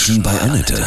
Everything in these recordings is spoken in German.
Menschen bei Annette.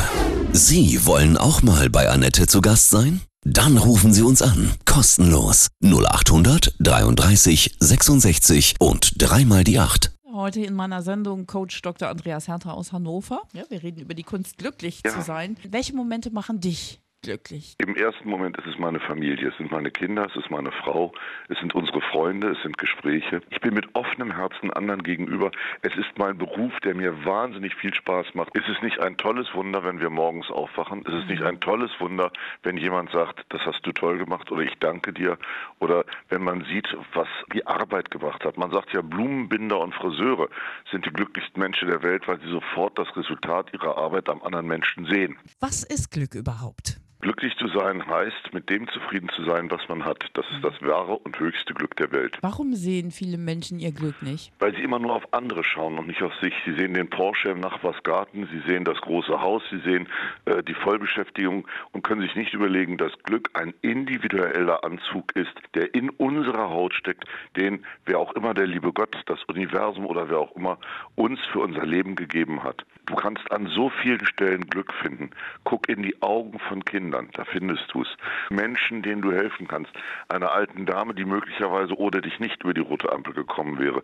Sie wollen auch mal bei Annette zu Gast sein? Dann rufen Sie uns an. Kostenlos. 0800 33 66 und dreimal die 8. Heute in meiner Sendung Coach Dr. Andreas Hertha aus Hannover. Ja, wir reden über die Kunst, glücklich Ja. zu sein. Welche Momente machen dich glücklich? Im ersten Moment ist es meine Familie, es sind meine Kinder, es ist meine Frau, es sind unsere Freunde, es sind Gespräche. Ich bin mit offenem Herzen anderen gegenüber. Es ist mein Beruf, der mir wahnsinnig viel Spaß macht. Es ist nicht ein tolles Wunder, wenn wir morgens aufwachen. Es ist nicht ein tolles Wunder, wenn jemand sagt, das hast du toll gemacht oder ich danke dir. Oder wenn man sieht, was die Arbeit gebracht hat. Man sagt ja, Blumenbinder und Friseure sind die glücklichsten Menschen der Welt, weil sie sofort das Resultat ihrer Arbeit am anderen Menschen sehen. Was ist Glück überhaupt? Glücklich zu sein heißt, mit dem zufrieden zu sein, was man hat. Das ist das wahre und höchste Glück der Welt. Warum sehen viele Menschen ihr Glück nicht? Weil sie immer nur auf andere schauen und nicht auf sich. Sie sehen den Porsche im Nachbarsgarten, sie sehen das große Haus, sie sehen äh, die Vollbeschäftigung und können sich nicht überlegen, dass Glück ein individueller Anzug ist, der in unserer Haut steckt, den wer auch immer der liebe Gott, das Universum oder wer auch immer uns für unser Leben gegeben hat. Du kannst an so vielen Stellen Glück finden. Guck in die Augen von Kindern, da findest du es. Menschen, denen du helfen kannst. Einer alten Dame, die möglicherweise ohne dich nicht über die rote Ampel gekommen wäre.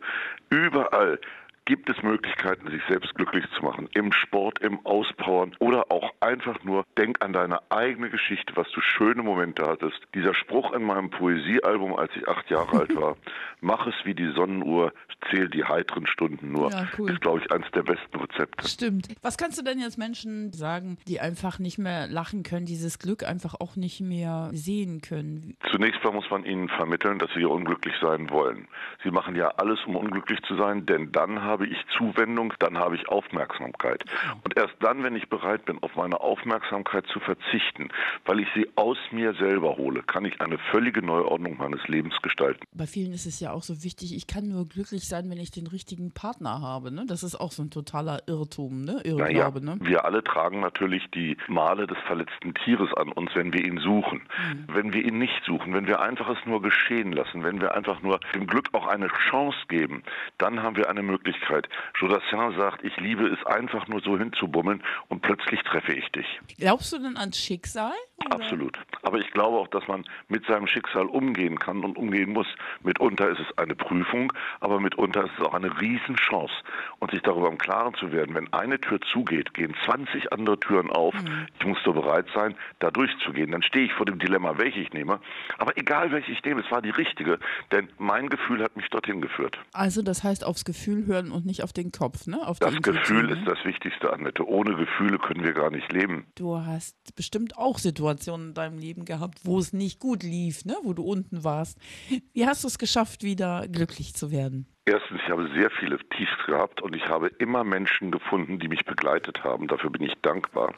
Überall gibt es Möglichkeiten, sich selbst glücklich zu machen. Im Sport, im Auspowern oder auch einfach nur, denk an deine eigene Geschichte, was du schöne Momente hattest. Dieser Spruch in meinem Poesiealbum, als ich acht Jahre alt war, mach es wie die Sonnenuhr, zähl die heiteren Stunden nur, Ja, cool. ist, glaube ich, eines der besten Rezepte. Stimmt. Was kannst du denn jetzt Menschen sagen, die einfach nicht mehr lachen können, dieses Glück einfach auch nicht mehr sehen können? Zunächst mal muss man ihnen vermitteln, dass sie unglücklich sein wollen. Sie machen ja alles, um unglücklich zu sein, denn dann habe ich Zuwendung, dann habe ich Aufmerksamkeit. Und erst dann, wenn ich bereit bin, auf meine Aufmerksamkeit zu verzichten, weil ich sie aus mir selber hole, kann ich eine völlige Neuordnung meines Lebens gestalten. Bei vielen ist es ja auch so wichtig, ich kann nur glücklich sein, wenn ich den richtigen Partner habe. Ne? Das ist auch so ein totaler Irrtum, ne? Naja, Irrglaube. Ne? wir alle tragen natürlich die Male des verletzten Tieres an uns, wenn wir ihn suchen. Wenn wir ihn nicht suchen, wenn wir einfach es nur geschehen lassen, wenn wir einfach nur dem Glück auch eine Chance geben, dann haben wir eine Möglichkeit. Jodassin sagt, ich liebe es einfach nur so hinzubummeln und plötzlich treffe ich dich. Glaubst du denn ans Schicksal? Oder? Absolut. Aber ich glaube auch, dass man mit seinem Schicksal umgehen kann und umgehen muss. Mitunter ist es eine Prüfung, aber mitunter ist es auch eine Riesenchance. Und sich darüber im Klaren zu werden, wenn eine Tür zugeht, gehen 20 andere Türen auf. Ich muss so bereit sein, da durchzugehen. Dann stehe ich vor dem Dilemma, welche ich nehme. Aber egal, welche ich nehme, es war die richtige. Denn mein Gefühl hat mich dorthin geführt. Also das heißt aufs Gefühl hören und nicht auf den Kopf, ne? Auf Das Gefühl ist das Wichtigste, Annette. Ohne Gefühle können wir gar nicht leben. Du hast bestimmt auch Situationen in deinem Leben gehabt, wo es nicht gut lief, ne? wo du unten warst. Wie hast du es geschafft, wieder glücklich zu werden? Erstens, ich habe sehr viele Tiefs gehabt und ich habe immer Menschen gefunden, die mich begleitet haben. Dafür bin ich dankbar.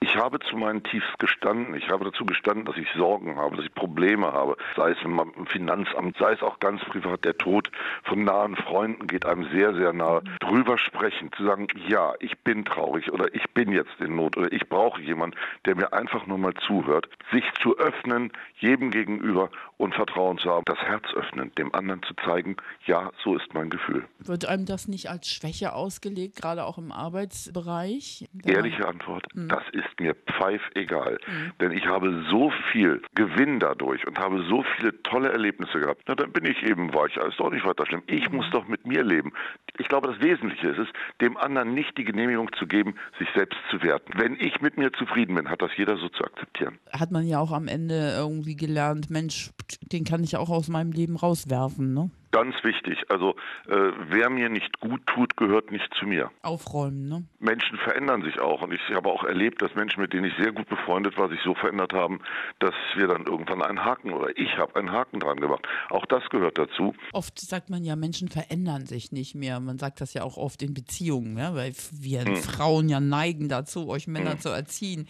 Ich habe zu meinen Tiefs gestanden. Ich habe dazu gestanden, dass ich Sorgen habe, dass ich Probleme habe. Sei es im Finanzamt, sei es auch ganz privat. Der Tod von nahen Freunden geht einem sehr, sehr nahe. Drüber sprechen, zu sagen, ja, ich bin traurig oder ich bin jetzt in Not oder ich brauche jemanden, der mir einfach nur mal zuhört. Sich zu öffnen, jedem gegenüber und Vertrauen zu haben. Das Herz öffnen, dem anderen zu zeigen, ja, so ist mein Gefühl. Wird einem das nicht als Schwäche ausgelegt, gerade auch im Arbeitsbereich? Da- Ehrliche Antwort, das ist mir pfeifegal. Denn ich habe so viel Gewinn dadurch und habe so viele tolle Erlebnisse gehabt. Na, dann bin ich eben weich. Ist doch nicht weiter schlimm. Ich muss doch mit mir leben. Ich glaube, das Wesentliche ist es, dem anderen nicht die Genehmigung zu geben, sich selbst zu werten. Wenn ich mit mir zufrieden bin, hat das jeder so zu akzeptieren. Hat man ja auch am Ende irgendwie gelernt, Mensch, den kann ich auch aus meinem Leben rauswerfen, ne? Ganz wichtig. Also, äh, wer mir nicht gut tut, gehört nicht zu mir. Aufräumen, ne? Menschen verändern sich auch. Und ich habe auch erlebt, dass Menschen, mit denen ich sehr gut befreundet war, sich so verändert haben, dass wir dann irgendwann einen Haken oder ich habe einen Haken dran gemacht. Auch das gehört dazu. Oft sagt man ja, Menschen verändern sich nicht mehr. Man sagt das ja auch oft in Beziehungen, ja? weil wir Hm. Frauen ja neigen dazu, euch Männer zu erziehen.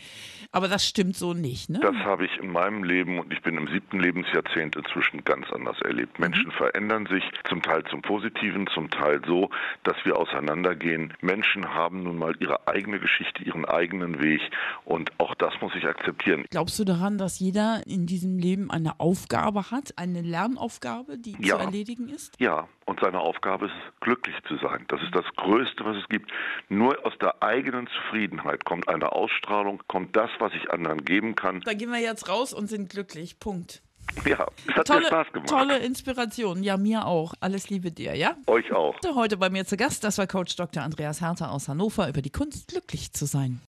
Aber das stimmt so nicht, ne? Das habe ich in meinem Leben und ich bin im siebten Lebensjahrzehnt inzwischen ganz anders erlebt. Menschen verändern sich zum Teil zum Positiven, zum Teil so, dass wir wir auseinandergehen. Menschen haben nun mal ihre eigene Geschichte, ihren eigenen Weg und auch das muss ich akzeptieren. Glaubst du daran, dass jeder in diesem Leben eine Aufgabe hat, eine Lernaufgabe, die Ja. zu erledigen ist? Ja, und seine Aufgabe ist es, glücklich zu sein. Das ist das Größte, was es gibt. Nur aus der eigenen Zufriedenheit kommt eine Ausstrahlung, kommt das, was ich anderen geben kann. Da gehen wir jetzt raus und sind glücklich. Punkt. Ja, es hat mir Tolle, Spaß gemacht. tolle Inspiration. Ja, mir auch. Alles Liebe dir, ja? Euch auch. Heute bei mir zu Gast, das war Coach Dr. Andreas Herter aus Hannover über die Kunst, glücklich zu sein.